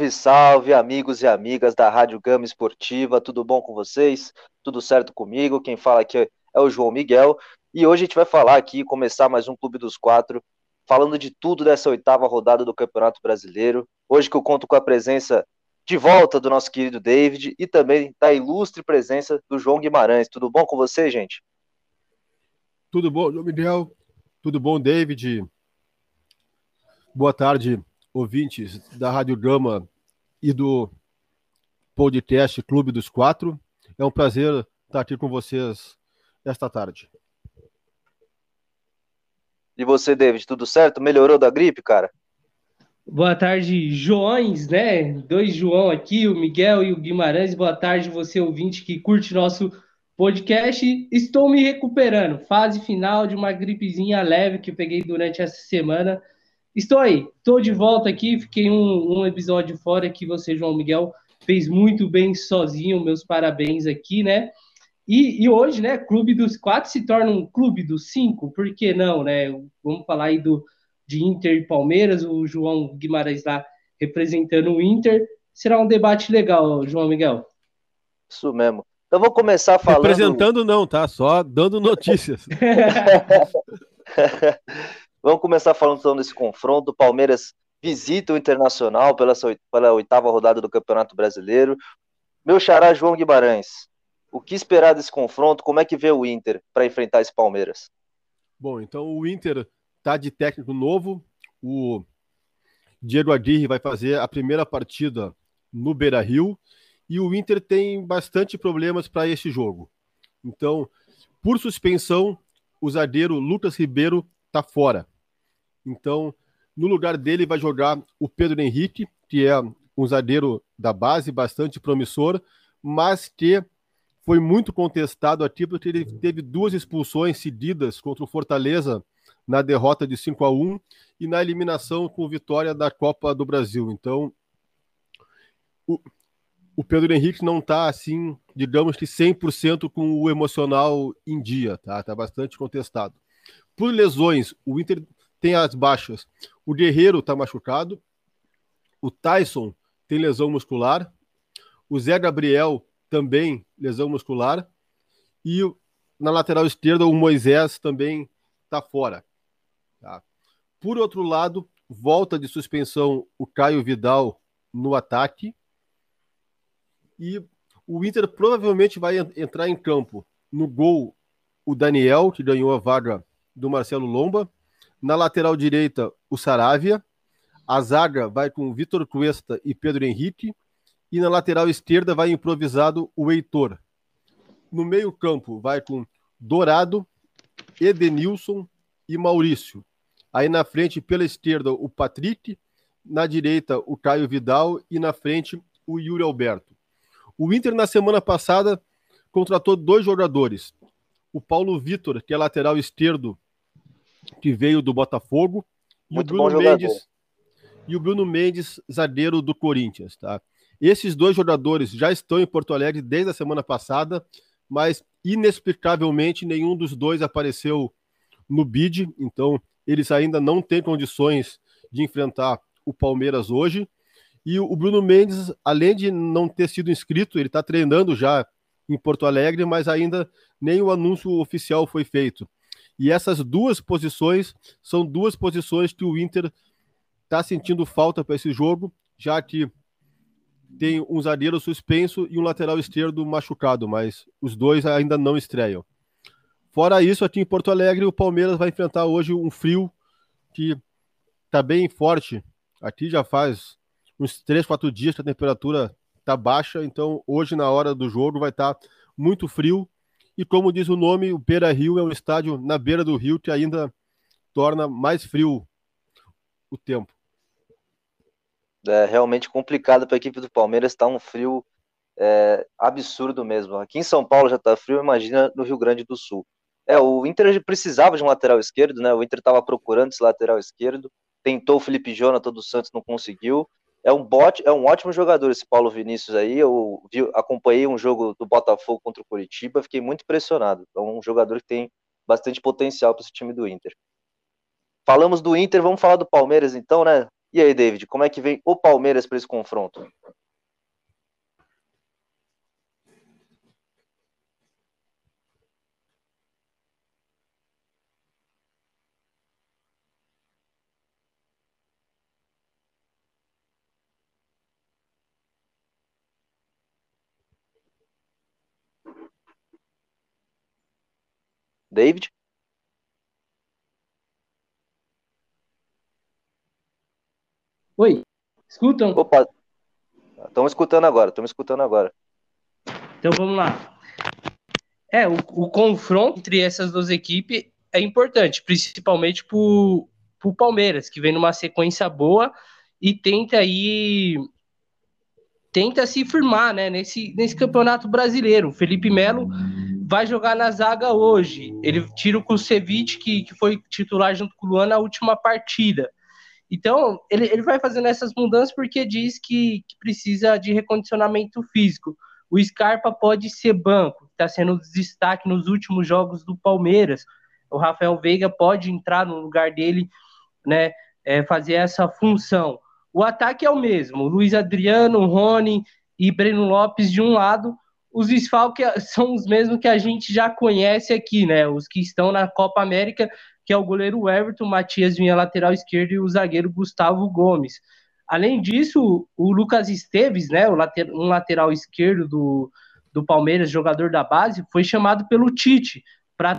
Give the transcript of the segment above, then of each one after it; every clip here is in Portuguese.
Salve, salve, amigos e amigas da Rádio Gama Esportiva, tudo bom com vocês? Tudo certo comigo? Quem fala aqui é o João Miguel e hoje a gente vai falar aqui, começar mais um Clube dos Quatro, falando de tudo dessa oitava rodada do Campeonato Brasileiro. Hoje que eu conto com a presença de volta do nosso querido David e também da ilustre presença do João Guimarães. Tudo bom com você, gente? Tudo bom, João Miguel? Tudo bom, David? Boa tarde, ouvintes da Rádio Gama e do podcast Clube dos Quatro. É um prazer estar aqui com vocês esta tarde. E você, David, tudo certo? Melhorou da gripe, cara? Boa tarde, Joões, né? Dois João aqui, o Miguel e o Guimarães. Boa tarde, você ouvinte que curte nosso podcast. Estou me recuperando. Fase final de uma gripezinha leve que eu peguei durante essa semana. Estou aí, estou de volta aqui. Fiquei um, um, episódio fora que você, João Miguel, fez muito bem sozinho. Meus parabéns aqui, né? E, e, hoje, né, Clube dos Quatro se torna um Clube dos Cinco, por que não, né? Vamos falar aí do, de Inter e Palmeiras, o João Guimarães lá representando o Inter. Será um debate legal, João Miguel. Isso mesmo. Então vou começar falando. Representando não, tá? Só dando notícias. Vamos começar falando então desse confronto. O Palmeiras visita o Internacional pela, pela oitava rodada do Campeonato Brasileiro. Meu xará João Guimarães, o que esperar desse confronto? Como é que vê o Inter para enfrentar esse Palmeiras? Bom, então o Inter tá de técnico novo. O Diego Aguirre vai fazer a primeira partida no Beira-Rio e o Inter tem bastante problemas para esse jogo. Então, por suspensão, o zagueiro Lucas Ribeiro está fora. Então, no lugar dele vai jogar o Pedro Henrique, que é um zagueiro da base bastante promissor, mas que foi muito contestado aqui porque ele teve duas expulsões seguidas contra o Fortaleza na derrota de 5 a 1 e na eliminação com vitória da Copa do Brasil. Então, o, o Pedro Henrique não está assim, digamos que 100% com o emocional em dia, tá? Tá bastante contestado. Por lesões, o Inter tem as baixas. O Guerreiro está machucado. O Tyson tem lesão muscular. O Zé Gabriel também lesão muscular. E na lateral esquerda, o Moisés também está fora. Tá? Por outro lado, volta de suspensão o Caio Vidal no ataque. E o Inter provavelmente vai entrar em campo no gol o Daniel, que ganhou a vaga do Marcelo Lomba. Na lateral direita, o Saravia. A zaga vai com Vitor Cuesta e Pedro Henrique. E na lateral esquerda vai improvisado o Heitor. No meio-campo vai com Dourado, Edenilson e Maurício. Aí na frente, pela esquerda, o Patrick. Na direita, o Caio Vidal. E na frente, o Yuri Alberto. O Inter, na semana passada, contratou dois jogadores. O Paulo Vitor, que é lateral esquerdo que veio do Botafogo, e Muito o Bruno Mendes e o Bruno Mendes, zagueiro do Corinthians, tá? Esses dois jogadores já estão em Porto Alegre desde a semana passada, mas inexplicavelmente nenhum dos dois apareceu no bid, então eles ainda não têm condições de enfrentar o Palmeiras hoje. E o Bruno Mendes, além de não ter sido inscrito, ele está treinando já em Porto Alegre, mas ainda nem o anúncio oficial foi feito. E essas duas posições são duas posições que o Inter está sentindo falta para esse jogo, já que tem um zagueiro suspenso e um lateral esquerdo machucado, mas os dois ainda não estreiam. Fora isso, aqui em Porto Alegre, o Palmeiras vai enfrentar hoje um frio que está bem forte. Aqui já faz uns 3, 4 dias que a temperatura está baixa, então hoje, na hora do jogo, vai estar tá muito frio e como diz o nome, o Beira Rio é um estádio na beira do rio que ainda torna mais frio o tempo. É realmente complicado para a equipe do Palmeiras, está um frio é, absurdo mesmo. Aqui em São Paulo já está frio, imagina no Rio Grande do Sul. É, o Inter precisava de um lateral esquerdo, né? O Inter estava procurando esse lateral esquerdo, tentou o Felipe Jonathan do Santos, não conseguiu é um bot, é um ótimo jogador esse Paulo Vinícius aí. Eu vi, acompanhei um jogo do Botafogo contra o Curitiba, fiquei muito impressionado. É um jogador que tem bastante potencial para esse time do Inter. Falamos do Inter, vamos falar do Palmeiras então, né? E aí, David, como é que vem o Palmeiras para esse confronto? David? Oi, escutam? Opa, estamos escutando agora, estamos escutando agora. Então vamos lá. É, o, o, confronto entre essas duas equipes é importante, principalmente para o Palmeiras, que vem numa sequência boa e tenta aí tenta se firmar né, nesse, nesse campeonato brasileiro. O Felipe Melo vai jogar na zaga hoje. Ele tira o Kusevich, que, que foi titular junto com o Luan na última partida. Então, ele, ele vai fazendo essas mudanças porque diz que, que precisa de recondicionamento físico. O Scarpa pode ser banco, está sendo destaque nos últimos jogos do Palmeiras. O Rafael Veiga pode entrar no lugar dele, né, é, fazer essa função. O ataque é o mesmo: Luiz Adriano, Rony e Breno Lopes de um lado, os desfalques são os mesmos que a gente já conhece aqui, né? Os que estão na Copa América, que é o goleiro Everton, Matias Vinha lateral esquerdo e o zagueiro Gustavo Gomes. Além disso, o Lucas Esteves, né, um lateral esquerdo do, do Palmeiras, jogador da base, foi chamado pelo Tite para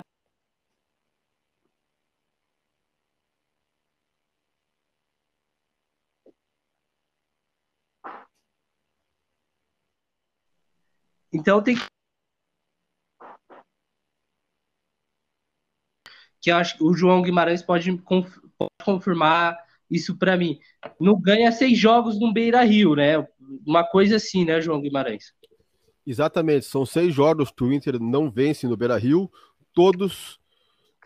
Então tem que eu acho que o João Guimarães pode, confirmar isso para mim. Não ganha seis jogos no Beira Rio, né? Uma coisa assim, né, João Guimarães? Exatamente, são seis jogos que o Inter não vence no Beira Rio, todos,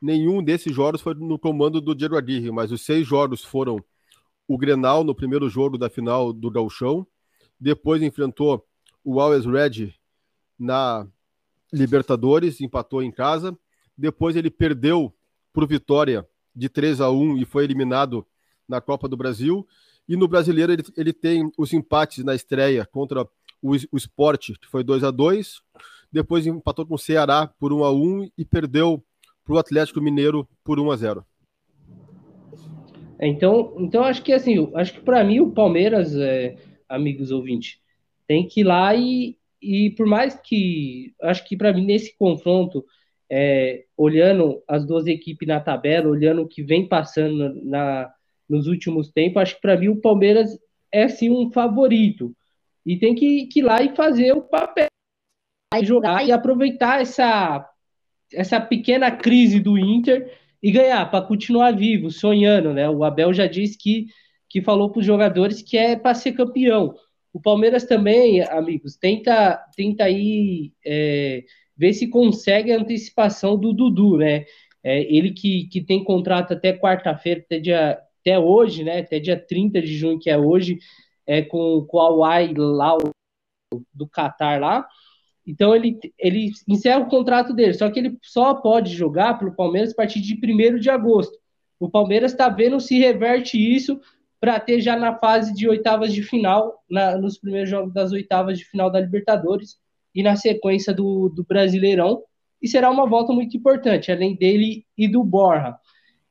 nenhum desses jogos foi no comando do Diego Aguirre, mas os seis jogos foram o Grenal no primeiro jogo da final do Gauchão, depois enfrentou o Always Red na Libertadores, empatou em casa. Depois ele perdeu por Vitória de 3 a 1 e foi eliminado na Copa do Brasil. E no Brasileiro ele, ele tem os empates na estreia contra o, o Sport, que foi 2 a 2 Depois empatou com o Ceará por 1 a 1 e perdeu para o Atlético Mineiro por 1 a 0 é, então, então acho que assim, acho que para mim o Palmeiras, é, amigos ouvintes, tem que ir lá e, e por mais que acho que para mim nesse confronto, é, olhando as duas equipes na tabela, olhando o que vem passando na, nos últimos tempos, acho que para mim o Palmeiras é sim um favorito e tem que, que ir lá e fazer o papel, jogar e aproveitar essa essa pequena crise do Inter e ganhar para continuar vivo, sonhando, né? O Abel já disse que que falou para os jogadores que é para ser campeão. O Palmeiras também, amigos, tenta, tenta aí é, ver se consegue a antecipação do Dudu, né? É, ele que, que tem contrato até quarta-feira, até, dia, até hoje, né? Até dia 30 de junho, que é hoje, é, com, com a Huawei lá do Qatar lá. Então ele, ele encerra o contrato dele, só que ele só pode jogar pelo Palmeiras a partir de 1 de agosto. O Palmeiras está vendo se reverte isso para ter já na fase de oitavas de final, na, nos primeiros jogos das oitavas de final da Libertadores e na sequência do, do Brasileirão. E será uma volta muito importante, além dele e do Borja.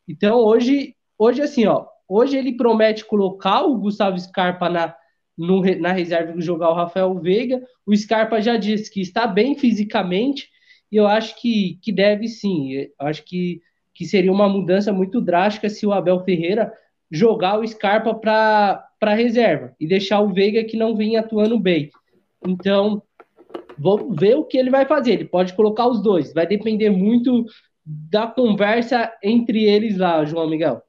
Então hoje, hoje assim, ó, hoje ele promete colocar o Gustavo Scarpa na, no, na reserva e jogar o Rafael Veiga. O Scarpa já disse que está bem fisicamente e eu acho que, que deve sim. Eu acho que, que seria uma mudança muito drástica se o Abel Ferreira jogar o Scarpa para reserva e deixar o Veiga que não vem atuando bem. Então, vamos ver o que ele vai fazer. Ele pode colocar os dois, vai depender muito da conversa entre eles lá, João Miguel.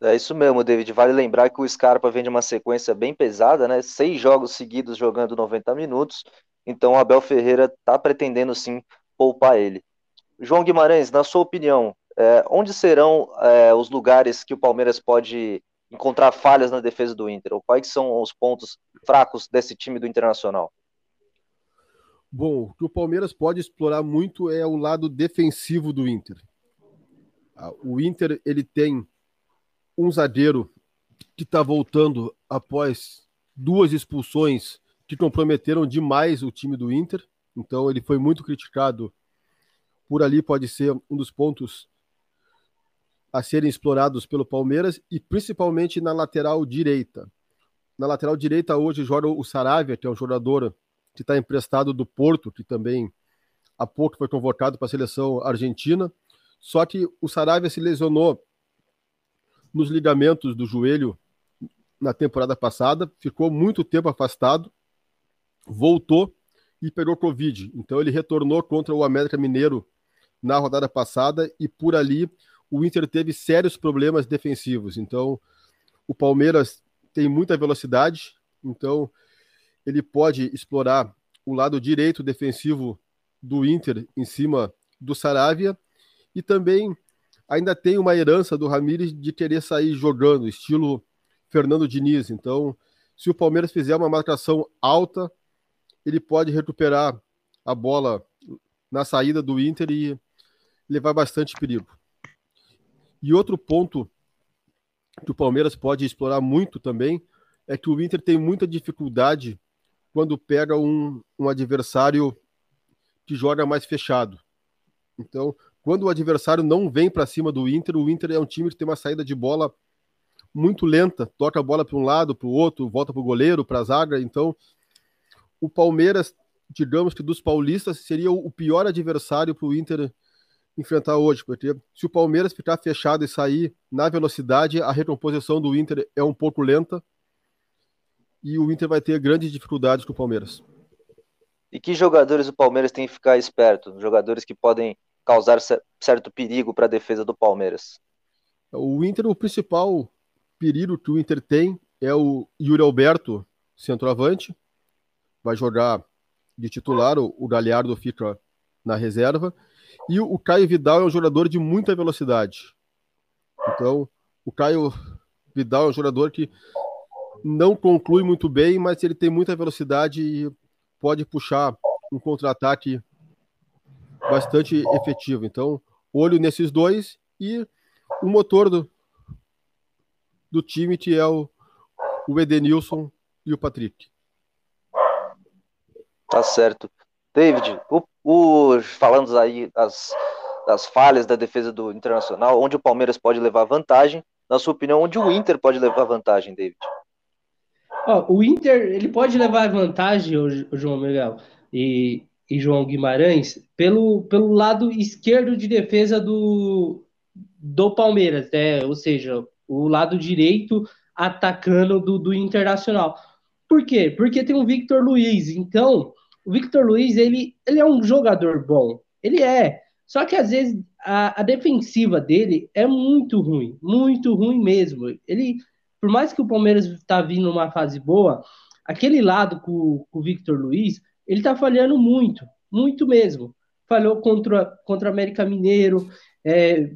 É isso mesmo, David. Vale lembrar que o Scarpa vem de uma sequência bem pesada, né? Seis jogos seguidos jogando 90 minutos. Então, o Abel Ferreira está pretendendo sim poupar ele. João Guimarães, na sua opinião, é, onde serão é, os lugares que o Palmeiras pode encontrar falhas na defesa do Inter? Ou quais são os pontos fracos desse time do Internacional? Bom, o que o Palmeiras pode explorar muito é o lado defensivo do Inter. Ah, o Inter ele tem um zagueiro que está voltando após duas expulsões que comprometeram demais o time do Inter. Então ele foi muito criticado por ali, pode ser um dos pontos a serem explorados pelo Palmeiras e principalmente na lateral direita. Na lateral direita hoje joga o Saravia, que é um jogador que está emprestado do Porto, que também há pouco foi convocado para a seleção argentina. Só que o Saravia se lesionou nos ligamentos do joelho na temporada passada, ficou muito tempo afastado, voltou e pegou Covid. Então ele retornou contra o América Mineiro na rodada passada e por ali o Inter teve sérios problemas defensivos. Então o Palmeiras tem muita velocidade, então ele pode explorar o lado direito defensivo do Inter em cima do Saravia e também ainda tem uma herança do Ramires de querer sair jogando, estilo Fernando Diniz. Então, se o Palmeiras fizer uma marcação alta, ele pode recuperar a bola na saída do Inter e levar bastante perigo. E outro ponto que o Palmeiras pode explorar muito também é que o Inter tem muita dificuldade quando pega um, um adversário que joga mais fechado. Então, quando o adversário não vem para cima do Inter, o Inter é um time que tem uma saída de bola muito lenta, toca a bola para um lado, para o outro, volta para o goleiro, para a zaga. Então, o Palmeiras, digamos que dos paulistas, seria o pior adversário para o Inter enfrentar hoje, porque se o Palmeiras ficar fechado e sair na velocidade, a recomposição do Inter é um pouco lenta e o Inter vai ter grandes dificuldades com o Palmeiras. E que jogadores o Palmeiras tem que ficar esperto? Jogadores que podem causar certo perigo para a defesa do Palmeiras? O Inter, o principal perigo que o Inter tem é o Yuri Alberto, centroavante. Vai jogar de titular, o Galhardo fica na reserva. E o Caio Vidal é um jogador de muita velocidade. Então, o Caio Vidal é um jogador que não conclui muito bem, mas ele tem muita velocidade e pode puxar um contra-ataque bastante efetivo. Então, olho nesses dois e o motor do, do time que é o, o Edenilson e o Patrick. Tá certo. David, o, o, falando aí das, das falhas da defesa do Internacional, onde o Palmeiras pode levar vantagem, na sua opinião, onde o Inter pode levar vantagem, David? Oh, o Inter ele pode levar vantagem, o, João Miguel e, e João Guimarães, pelo, pelo lado esquerdo de defesa do, do Palmeiras, né? ou seja, o lado direito atacando do, do Internacional. Por quê? Porque tem o Victor Luiz. Então, o Victor Luiz, ele, ele é um jogador bom. Ele é. Só que às vezes a, a defensiva dele é muito ruim. Muito ruim mesmo. Ele, por mais que o Palmeiras está vindo numa fase boa, aquele lado com, com o Victor Luiz, ele está falhando muito. Muito mesmo. Falhou contra, contra o América Mineiro, é,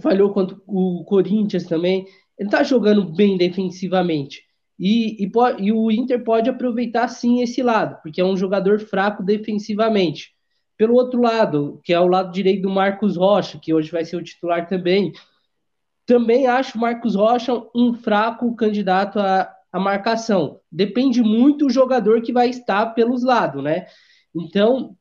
falhou contra o Corinthians também. Ele está jogando bem defensivamente. E, e, e, o Inter pode aproveitar sim esse lado, porque é um jogador fraco defensivamente. Pelo outro lado, que é o lado direito do Marcos Rocha, que hoje vai ser o titular também, também acho o Marcos Rocha um fraco candidato à, à marcação. Depende muito do jogador que vai estar pelos lados, né? Então,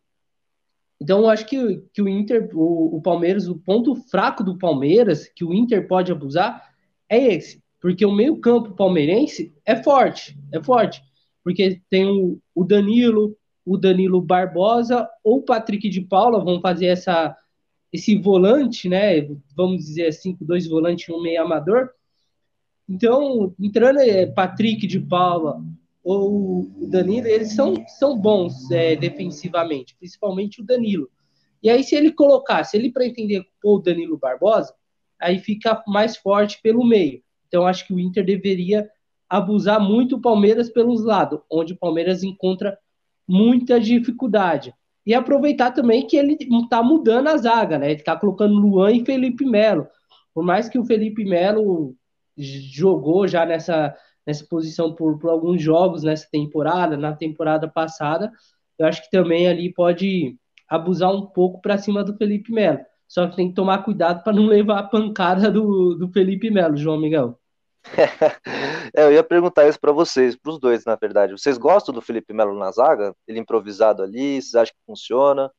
então acho que, que o Inter, o, o Palmeiras, o ponto fraco do Palmeiras, que o Inter pode abusar, é esse porque o meio-campo palmeirense é forte, é forte. Porque tem o, Danilo, o Danilo Barbosa ou o Patrick de Paula vão fazer essa esse volante, né? Vamos dizer assim, com dois volantes e um meio amador. Então, entrando é, Patrick de Paula ou o Danilo, eles são, são bons é, defensivamente, principalmente o Danilo. E aí, se ele colocar, se ele pretender pôr o Danilo Barbosa, aí fica mais forte pelo meio. Então, acho que o Inter deveria abusar muito o Palmeiras pelos lados, onde o Palmeiras encontra muita dificuldade. E aproveitar também que ele está mudando a zaga, né? Ele está colocando Luan e Felipe Melo. Por mais que o Felipe Melo jogou já nessa, nessa posição por, por alguns jogos nessa temporada, na temporada passada, eu acho que também ali pode abusar um pouco para cima do Felipe Melo. Só que tem que tomar cuidado para não levar a pancada do, do Felipe Melo, João Miguel. é, eu ia perguntar isso para vocês, para os dois, na verdade. Vocês gostam do Felipe Melo na zaga? Ele improvisado ali? Vocês acham que funciona?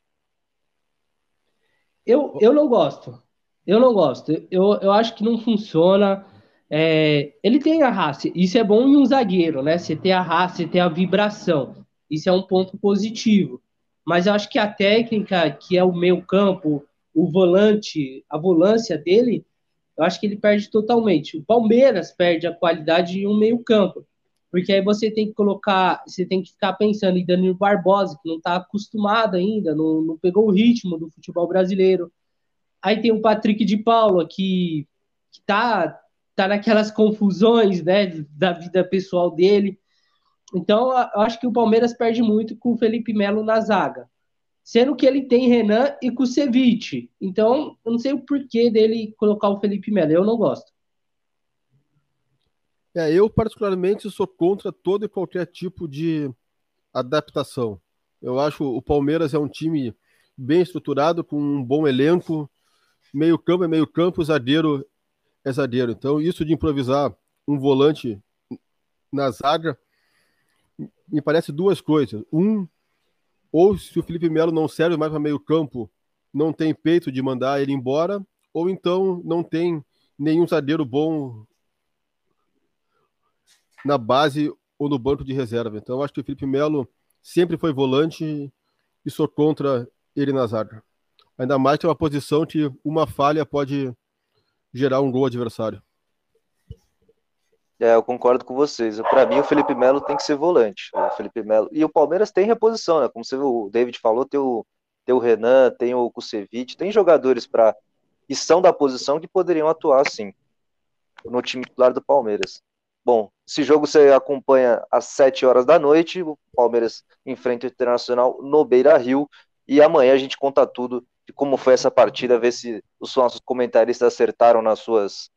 Eu, eu não gosto. Eu não gosto. Eu, eu acho que não funciona. É, ele tem a raça. Isso é bom em um zagueiro, né? Você tem a raça, você tem a vibração. Isso é um ponto positivo. Mas eu acho que a técnica, que é o meio campo, o volante, a volância dele, eu acho que ele perde totalmente. O Palmeiras perde a qualidade em um meio campo. Porque aí você tem que colocar, você tem que ficar pensando em Danilo Barbosa, que não está acostumado ainda, não, não pegou o ritmo do futebol brasileiro. Aí tem o Patrick de Paula, que, que tá, tá naquelas confusões né, da vida pessoal dele. Então, eu acho que o Palmeiras perde muito com o Felipe Melo na zaga. Sendo que ele tem Renan e Kusevich. Então, eu não sei o porquê dele colocar o Felipe Melo. Eu não gosto. É, eu, particularmente, sou contra todo e qualquer tipo de adaptação. Eu acho o Palmeiras é um time bem estruturado, com um bom elenco. Meio campo é meio campo, zagueiro é zagueiro. Então, isso de improvisar um volante na zaga me parece duas coisas. Um, ou se o Felipe Melo não serve mais para meio campo, não tem peito de mandar ele embora, ou então não tem nenhum zagueiro bom na base ou no banco de reserva. Então acho que o Felipe Melo sempre foi volante e sou contra ele na zaga. Ainda mais que é uma posição que uma falha pode gerar um gol adversário. É, eu concordo com vocês. Para mim, o Felipe Melo tem que ser volante. O Felipe Melo. E o Palmeiras tem reposição, né? Como você, o David falou, tem o, tem o Renan, tem o Kusevich, tem jogadores para que são da posição que poderiam atuar sim no time titular do Palmeiras. Bom, esse jogo você acompanha às 7 horas da noite. O Palmeiras enfrenta o Internacional no Beira Rio. E amanhã a gente conta tudo de como foi essa partida, ver se os nossos comentaristas acertaram nas suas,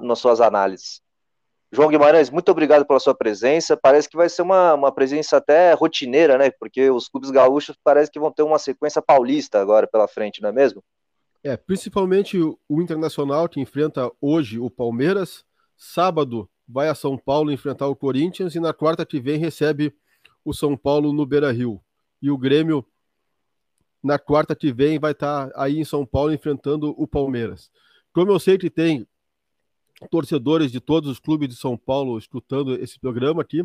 nas suas análises. João Guimarães, muito obrigado pela sua presença. Parece que vai ser uma, uma presença até rotineira, né? Porque os clubes gaúchos parece que vão ter uma sequência paulista agora pela frente, não é mesmo? É, principalmente o Internacional, que enfrenta hoje o Palmeiras. Sábado vai a São Paulo enfrentar o Corinthians e na quarta que vem recebe o São Paulo no Beira Rio. E o Grêmio, na quarta que vem, vai estar aí em São Paulo enfrentando o Palmeiras. Como eu sei que tem torcedores de todos os clubes de São Paulo escutando esse programa aqui.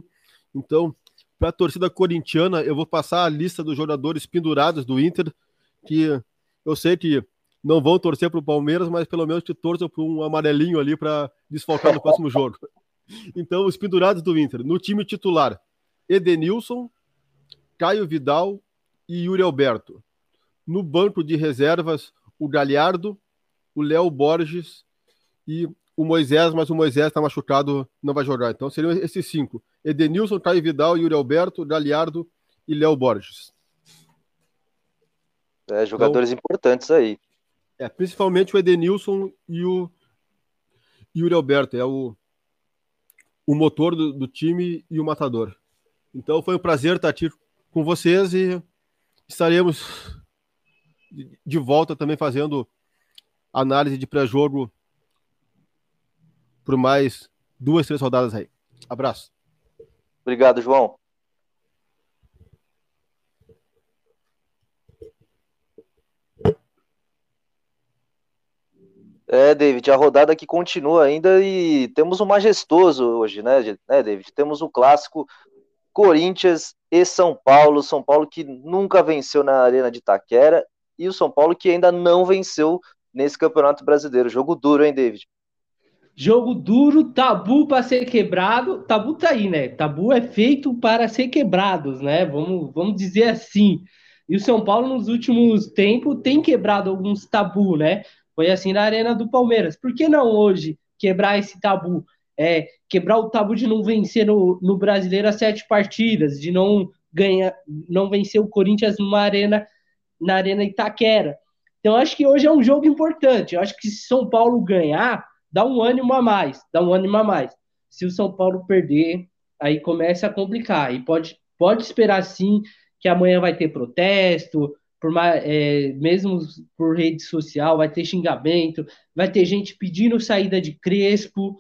Então, para a torcida corintiana, eu vou passar a lista dos jogadores pendurados do Inter, que eu sei que não vão torcer para o Palmeiras, mas pelo menos que torçam para um amarelinho ali para desfalcar no próximo jogo. Então, os pendurados do Inter. No time titular, Edenilson, Caio Vidal e Yuri Alberto. No banco de reservas, o Galhardo, o Léo Borges e o Moisés, mas o Moisés está machucado, não vai jogar. Então seriam esses cinco: Edenilson, Caio Vidal, Yuri Alberto, Galiardo e Léo Borges. É, jogadores então, importantes aí. É, principalmente o Edenilson e o Yuri Alberto, é o, o motor do, do time e o matador. Então foi um prazer estar aqui com vocês e estaremos de volta também fazendo análise de pré-jogo por mais duas, três rodadas aí. Abraço. Obrigado, João. É, David, a rodada aqui continua ainda e temos um majestoso hoje, né, né, David? Temos o clássico Corinthians e São Paulo. São Paulo que nunca venceu na Arena de Itaquera e o São Paulo que ainda não venceu nesse Campeonato Brasileiro. Jogo duro, hein, David? Jogo duro, tabu para ser quebrado. Tabu tá aí, né? Tabu é feito para ser quebrados, né? Vamos, vamos dizer assim. E o São Paulo, nos últimos tempos, tem quebrado alguns tabu, né? Foi assim na Arena do Palmeiras. Por que não hoje quebrar esse tabu? É, quebrar o tabu de não vencer no, no brasileiro as sete partidas, de não ganhar, não vencer o Corinthians numa arena, na Arena Itaquera. Então, acho que hoje é um jogo importante. Eu acho que se São Paulo ganhar dá um ânimo a mais, dá um ânimo a mais. Se o São Paulo perder, aí começa a complicar. E pode, pode esperar sim que amanhã vai ter protesto, por é, mesmo por rede social, vai ter xingamento, vai ter gente pedindo saída de Crespo.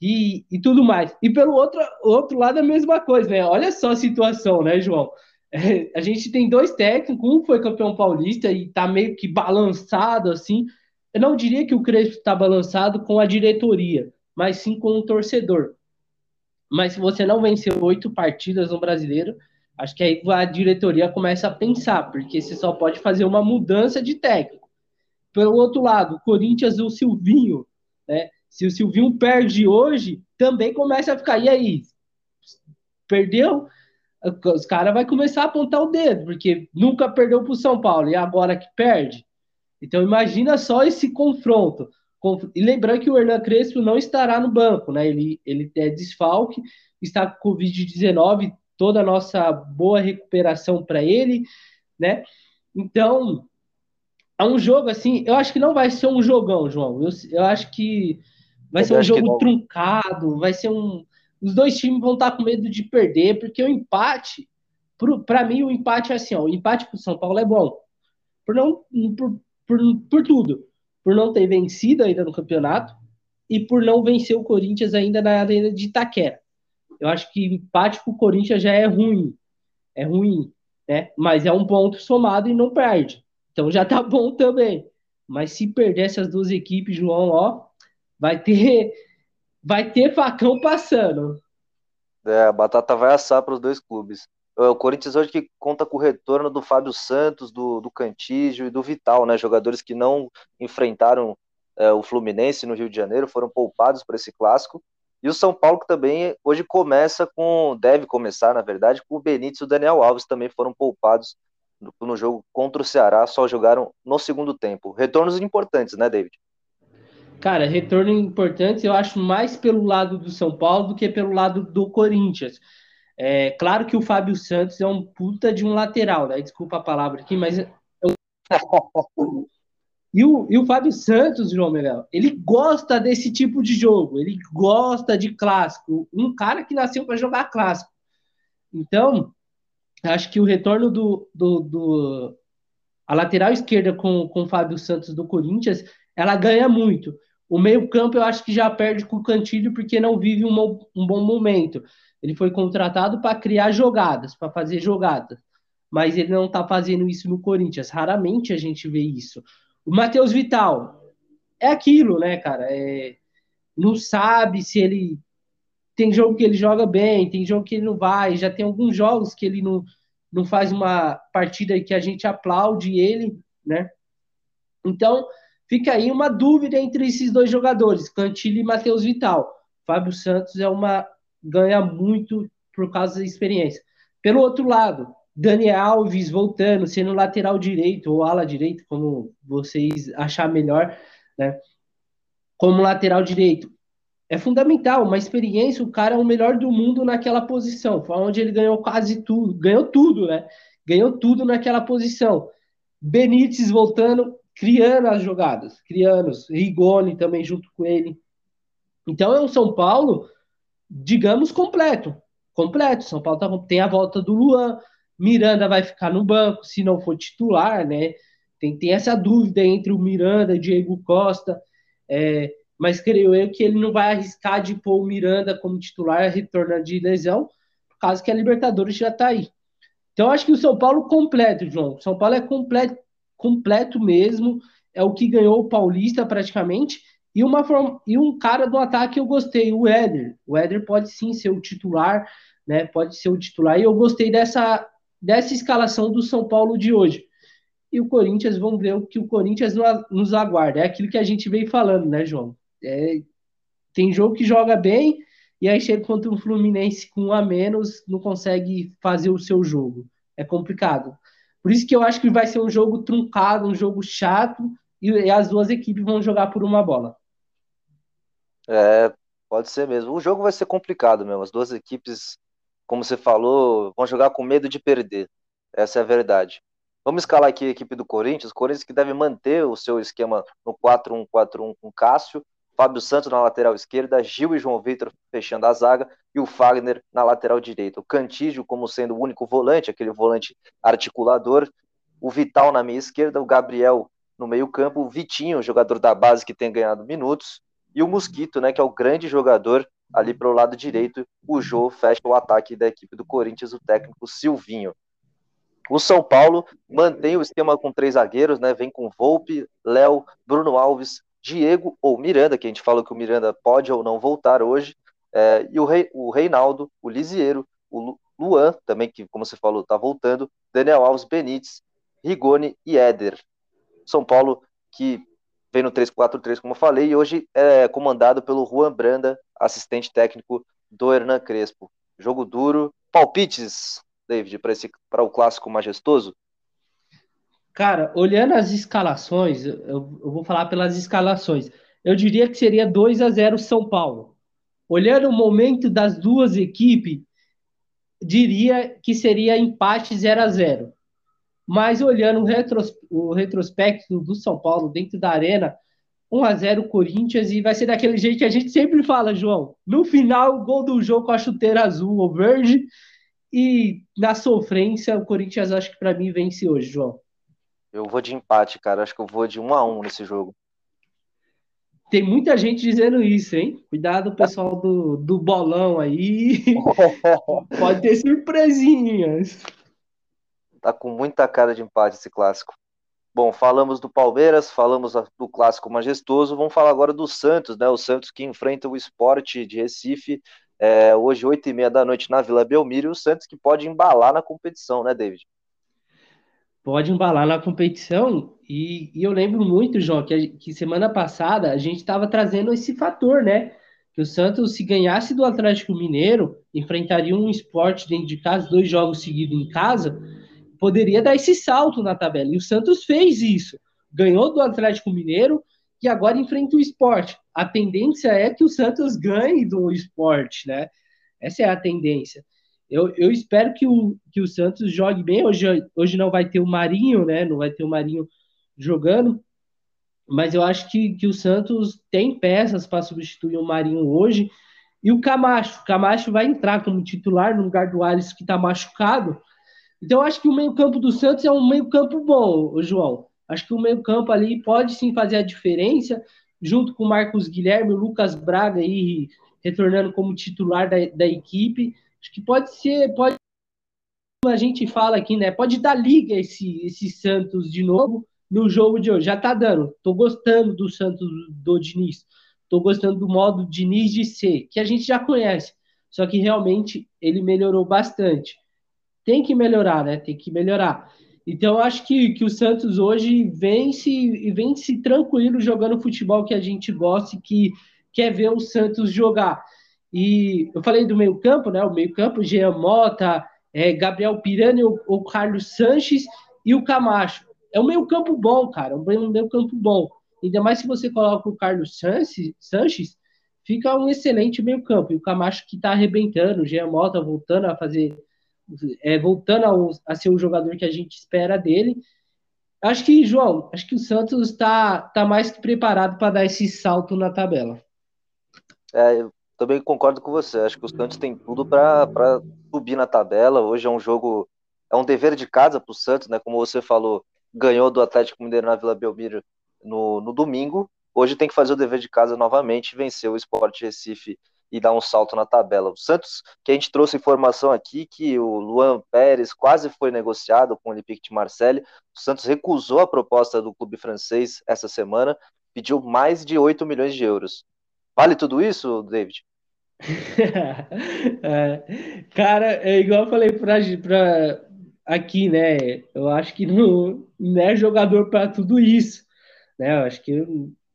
e, e tudo mais. E pelo outro, outro lado, a mesma coisa, né? Olha só a situação, né, João? É, a gente tem dois técnicos, um foi campeão paulista e tá meio que balançado assim. Eu não diria que o Crespo está balançado com a diretoria, mas sim com o torcedor. Mas se você não venceu oito partidas no brasileiro, acho que aí a diretoria começa a pensar, porque você só pode fazer uma mudança de técnico. Pelo outro lado, o Corinthians e o Silvinho, né? Se o Silvinho perde hoje, também começa a ficar. E aí? Perdeu? Os caras vão começar a apontar o dedo, porque nunca perdeu para o São Paulo e agora que perde. Então imagina só esse confronto. E lembrando que o Hernan Crespo não estará no banco, né? Ele, ele é desfalque, está com Covid-19, toda a nossa boa recuperação para ele, né? Então, é um jogo assim, eu acho que não vai ser um jogão, João. Eu, eu acho que vai eu ser um jogo truncado, vai ser um. Os dois times vão estar com medo de perder, porque o empate, para mim, o empate é assim, ó, o empate para o São Paulo é bom. Por não, por, por, por tudo por não ter vencido ainda no campeonato e por não vencer o Corinthians ainda na arena de Itaquera. Eu acho que empate com o Corinthians já é ruim. É ruim, né? Mas é um ponto somado e não perde. Então já tá bom também. Mas se perder essas duas equipes, João, ó, vai ter vai ter facão passando. É, a batata vai assar para os dois clubes. É, o Corinthians hoje que conta com o retorno do Fábio Santos, do, do Cantígio e do Vital, né? Jogadores que não enfrentaram é, o Fluminense no Rio de Janeiro, foram poupados para esse clássico. E o São Paulo que também hoje começa com, deve começar, na verdade, com o Benítez e o Daniel Alves também foram poupados no, no jogo contra o Ceará, só jogaram no segundo tempo. Retornos importantes, né, David? Cara, retorno importante eu acho mais pelo lado do São Paulo do que pelo lado do Corinthians. É, claro que o Fábio Santos é um puta de um lateral, né? Desculpa a palavra aqui, mas. e, o, e o Fábio Santos, João Miguel, ele gosta desse tipo de jogo, ele gosta de clássico. Um cara que nasceu para jogar clássico. Então, acho que o retorno do, do, do a lateral esquerda com, com o Fábio Santos do Corinthians, ela ganha muito. O meio-campo eu acho que já perde com o Cantilho porque não vive um, um bom momento. Ele foi contratado para criar jogadas, para fazer jogadas. Mas ele não está fazendo isso no Corinthians. Raramente a gente vê isso. O Matheus Vital é aquilo, né, cara? É, não sabe se ele. Tem jogo que ele joga bem, tem jogo que ele não vai. Já tem alguns jogos que ele não, não faz uma partida que a gente aplaude ele, né? Então, fica aí uma dúvida entre esses dois jogadores, Cantilho e Matheus Vital. Fábio Santos é uma ganha muito por causa da experiência. Pelo outro lado, Dani Alves voltando, sendo lateral direito ou ala direito, como vocês achar melhor, né? Como lateral direito. É fundamental, uma experiência, o cara é o melhor do mundo naquela posição. Foi onde ele ganhou quase tudo, ganhou tudo, né? Ganhou tudo naquela posição. Benítez voltando, criando as jogadas, criando, Rigoni também junto com ele. Então é um São Paulo digamos, completo. Completo. São Paulo tá, tem a volta do Luan, Miranda vai ficar no banco, se não for titular, né? Tem, tem essa dúvida entre o Miranda e Diego Costa, é, mas creio eu que ele não vai arriscar de pôr o Miranda como titular, retornando de lesão, por causa que a Libertadores já está aí. Então, acho que o São Paulo completo, João. São Paulo é completo, completo mesmo, é o que ganhou o Paulista praticamente, e, uma, e um cara do ataque eu gostei, o Éder. O Éder pode sim ser o titular, né? Pode ser o titular. E eu gostei dessa, dessa escalação do São Paulo de hoje. E o Corinthians, vamos ver o que o Corinthians nos aguarda. É aquilo que a gente vem falando, né, João? É, tem jogo que joga bem, e aí chega contra um Fluminense com um a menos, não consegue fazer o seu jogo. É complicado. Por isso que eu acho que vai ser um jogo truncado, um jogo chato, e as duas equipes vão jogar por uma bola. É, pode ser mesmo. O jogo vai ser complicado mesmo. As duas equipes, como você falou, vão jogar com medo de perder. Essa é a verdade. Vamos escalar aqui a equipe do Corinthians. Corinthians que deve manter o seu esquema no 4-1-4-1 com Cássio, Fábio Santos na lateral esquerda, Gil e João Vitor fechando a zaga e o Fagner na lateral direita. O Cantígio como sendo o único volante, aquele volante articulador. O Vital na meia esquerda, o Gabriel no meio campo, o Vitinho, jogador da base que tem ganhado minutos, e o Mosquito, né, que é o grande jogador ali para o lado direito, o Jô fecha o ataque da equipe do Corinthians, o técnico Silvinho. O São Paulo mantém o esquema com três zagueiros, né? Vem com Volpe, Léo, Bruno Alves, Diego ou Miranda, que a gente falou que o Miranda pode ou não voltar hoje, é, e o, Rei, o Reinaldo, o Lisieiro, o Luan, também, que, como você falou, está voltando, Daniel Alves, Benítez, Rigoni e Éder. São Paulo, que vem no 3-4-3, como eu falei, e hoje é comandado pelo Juan Branda, assistente técnico do Hernan Crespo. Jogo duro. Palpites, David, para o clássico majestoso? Cara, olhando as escalações, eu, eu, vou falar pelas escalações. Eu diria que seria 2 a 0 São Paulo. Olhando o momento das duas equipes, diria que seria empate 0 a 0 Mas olhando o, retros, o retrospecto do São Paulo dentro da arena, 1 a 0 Corinthians e vai ser daquele jeito que a gente sempre fala, João. No final, gol do jogo com a chuteira azul ou verde e na sofrência o Corinthians acho que para mim vence hoje, João. Eu vou de empate, cara. Acho que eu vou de 1 a 1 nesse jogo. Tem muita gente dizendo isso, hein? Cuidado, pessoal do, do bolão aí. Pode ter surpresinhas. Tá com muita cara de empate esse clássico. Bom, falamos do Palmeiras, falamos do clássico majestoso, vamos falar agora do Santos, né? O Santos que enfrenta o esporte de Recife é, hoje, oito e meia da noite, na Vila Belmiro, o Santos que pode embalar na competição, né, David? Pode embalar na competição, e, e eu lembro muito, João, que, que semana passada a gente estava trazendo esse fator, né? Que o Santos, se ganhasse do Atlético Mineiro, enfrentaria um esporte dentro de casa, dois jogos seguidos em casa poderia dar esse salto na tabela. E o Santos fez isso. Ganhou do Atlético Mineiro e agora enfrenta o esporte. A tendência é que o Santos ganhe do esporte, né? Essa é a tendência. Eu, eu espero que o, que o Santos jogue bem. Hoje, hoje não vai ter o Marinho, né? Não vai ter o Marinho jogando. Mas eu acho que, que o Santos tem peças para substituir o Marinho hoje. E o Camacho. O Camacho vai entrar como titular no lugar do Alisson que está machucado. Então, acho que o meio-campo do Santos é um meio-campo bom, João. Acho que o meio-campo ali pode sim fazer a diferença, junto com o Marcos Guilherme, o Lucas Braga aí retornando como titular da, da equipe. Acho que pode ser, pode a gente fala aqui, né? Pode dar liga esse, esse Santos de novo no jogo de hoje. Já tá dando. Tô gostando do Santos do Diniz. Tô gostando do modo Diniz de ser, que a gente já conhece. Só que realmente ele melhorou bastante tem que melhorar, né? Tem que melhorar. Então, eu acho que, que o Santos hoje vence e vence tranquilo jogando futebol que a gente gosta e que quer ver o Santos jogar. E eu falei do meio-campo, né? O meio-campo, Jean Mota, é, Gabriel Pirani, o, o, Carlos Sanches e o Camacho. É um meio-campo bom, cara. Um meio-campo bom. Ainda mais se você coloca o Carlos Sanches, Sanches fica um excelente meio-campo. E o Camacho que tá arrebentando, o Jean Mota voltando a fazer é, voltando ao, a ser o jogador que a gente espera dele. Acho que, João, acho que o Santos está tá mais que preparado para dar esse salto na tabela. É, eu também concordo com você. Acho que o Santos tem tudo para subir na tabela. Hoje é um jogo, é um dever de casa para o Santos, né? Como você falou, ganhou do Atlético Mineiro na Vila Belmiro no, no domingo. Hoje tem que fazer o dever de casa novamente, vencer o Sport Recife e dar um salto na tabela. O Santos, que a gente trouxe informação aqui que o Luan Pérez quase foi negociado com o Olympique de Marseille. O Santos recusou a proposta do clube francês essa semana, pediu mais de 8 milhões de euros. Vale tudo isso, David? é, cara, é igual eu falei para aqui, né? Eu acho que não, não é jogador para tudo isso, né? Eu acho que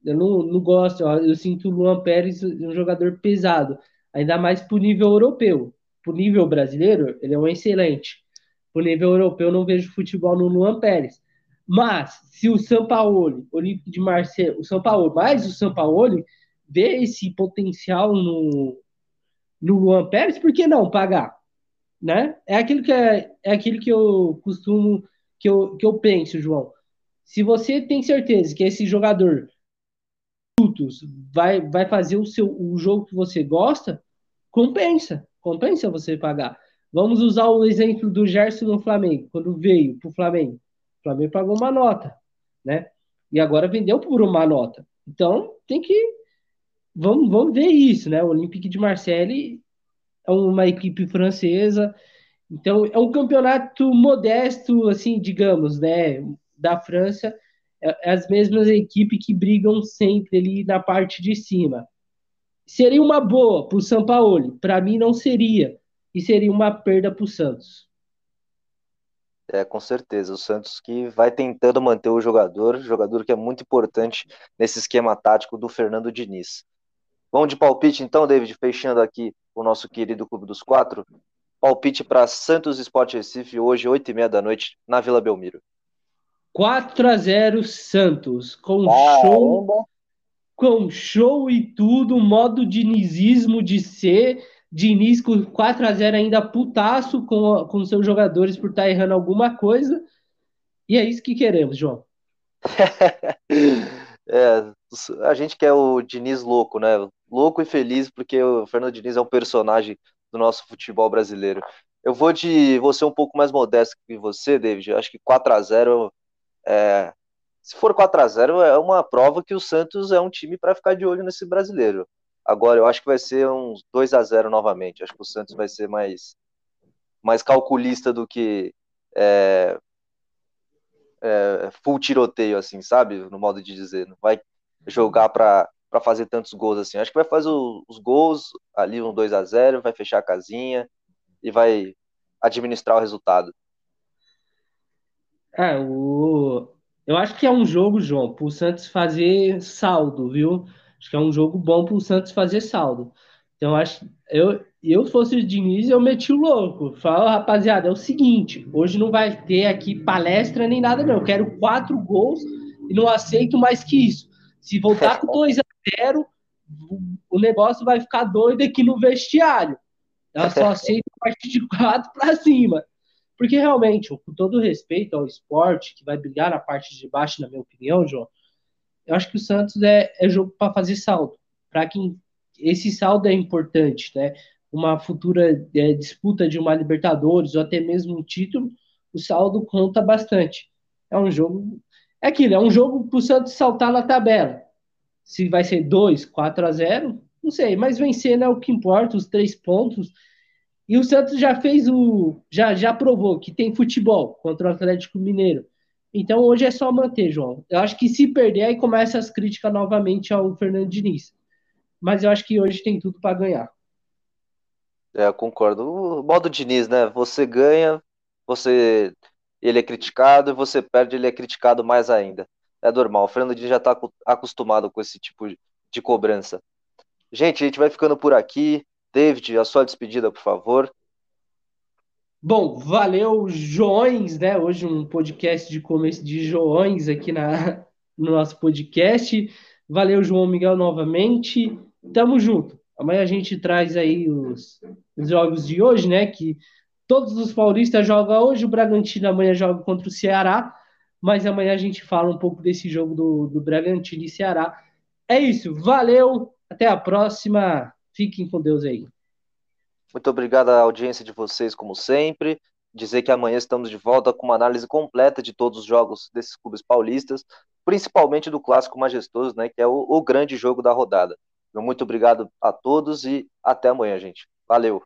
eu não, não gosto, eu sinto o Luan Pérez um jogador pesado, ainda mais pro nível europeu. Pro nível brasileiro, ele é um excelente. Pro nível europeu, eu não vejo futebol no Luan Pérez. Mas, se o Sampaoli, Olímpico de Marseille, o Sampaoli, mais o Sampaoli, vê esse potencial no, no Luan Pérez, por que não pagar? Né? É aquilo que é, é aquilo que eu costumo que eu, que eu penso, João. Se você tem certeza que esse jogador vai, vai fazer o seu o jogo que você gosta, compensa. Compensa você pagar. Vamos usar o exemplo do Gerson no Flamengo, quando veio para o Flamengo. O Flamengo pagou uma nota, né? E agora vendeu por uma nota. Então, tem que vamos, vamos ver isso, né? O Olympique de Marseille é uma equipe francesa, então é um campeonato modesto, assim, digamos, né? Da França, é, é as mesmas equipes que brigam sempre ali na parte de cima. Seria uma boa para o São Paulo? Para mim, não seria. E seria uma perda para o Santos. É, com certeza. O Santos que vai tentando manter o jogador, jogador que é muito importante nesse esquema tático do Fernando Diniz. Vamos de palpite então, David, fechando aqui o nosso querido Clube dos Quatro. Palpite para Santos Sport Recife hoje, 8 e meia da noite, na Vila Belmiro. 4 a 0 Santos, com show, com show e tudo, modo dinizismo de ser Diniz com 4 a 0 ainda putaço com, com seus jogadores por estar tá errando alguma coisa. E é isso que queremos, João. é, a gente quer o Diniz louco, né? Louco e feliz, porque o Fernando Diniz é um personagem do nosso futebol brasileiro. Eu vou de você um pouco mais modesto que você, David. Eu acho que 4 a 0 é, se for 4 a 0 é uma prova que o Santos é um time para ficar de olho nesse brasileiro. Agora, eu acho que vai ser uns 2 a 0 novamente. Acho que o Santos vai ser mais, mais calculista do que é, é, full tiroteio, assim, sabe? No modo de dizer. Não vai jogar para fazer tantos gols assim. Acho que vai fazer os gols ali, um 2 a 0 vai fechar a casinha e vai administrar o resultado. É, o... eu acho que é um jogo, João, para o Santos fazer saldo, viu? Acho que é um jogo bom para o Santos fazer saldo. Então, acho eu eu fosse o Diniz, eu meti o louco. Fala, rapaziada, é o seguinte: hoje não vai ter aqui palestra nem nada, não. Eu quero quatro gols e não aceito mais que isso. Se voltar com 2 a 0 o negócio vai ficar doido aqui no vestiário. Eu só aceito a partir de quatro para cima. Porque realmente, com todo respeito ao esporte, que vai brigar na parte de baixo, na minha opinião, João, eu acho que o Santos é, é jogo para fazer saldo. Para quem esse saldo é importante, né? Uma futura é, disputa de uma Libertadores ou até mesmo um título, o saldo conta bastante. É um jogo, é aquilo, é um jogo para o Santos saltar na tabela. Se vai ser 2, 4 a 0, não sei, mas vencer é o que importa, os três pontos. E o Santos já fez o. Já, já provou que tem futebol contra o Atlético Mineiro. Então hoje é só manter, João. Eu acho que se perder, aí começa as críticas novamente ao Fernando Diniz. Mas eu acho que hoje tem tudo para ganhar. É, eu concordo. O modo Diniz, né? Você ganha, você ele é criticado, e você perde, ele é criticado mais ainda. É normal. O Fernando Diniz já está acostumado com esse tipo de cobrança. Gente, a gente vai ficando por aqui. David, a sua despedida, por favor. Bom, valeu, Joões, né? Hoje um podcast de começo de Joões aqui na, no nosso podcast. Valeu, João Miguel, novamente. Tamo junto. Amanhã a gente traz aí os, os jogos de hoje, né? Que todos os paulistas jogam hoje, o Bragantino amanhã joga contra o Ceará, mas amanhã a gente fala um pouco desse jogo do, do Bragantino e Ceará. É isso, valeu, até a próxima. Fiquem com Deus aí. Muito obrigado à audiência de vocês, como sempre. Dizer que amanhã estamos de volta com uma análise completa de todos os jogos desses clubes paulistas, principalmente do clássico majestoso, né, que é o, o grande jogo da rodada. Muito obrigado a todos e até amanhã, gente. Valeu!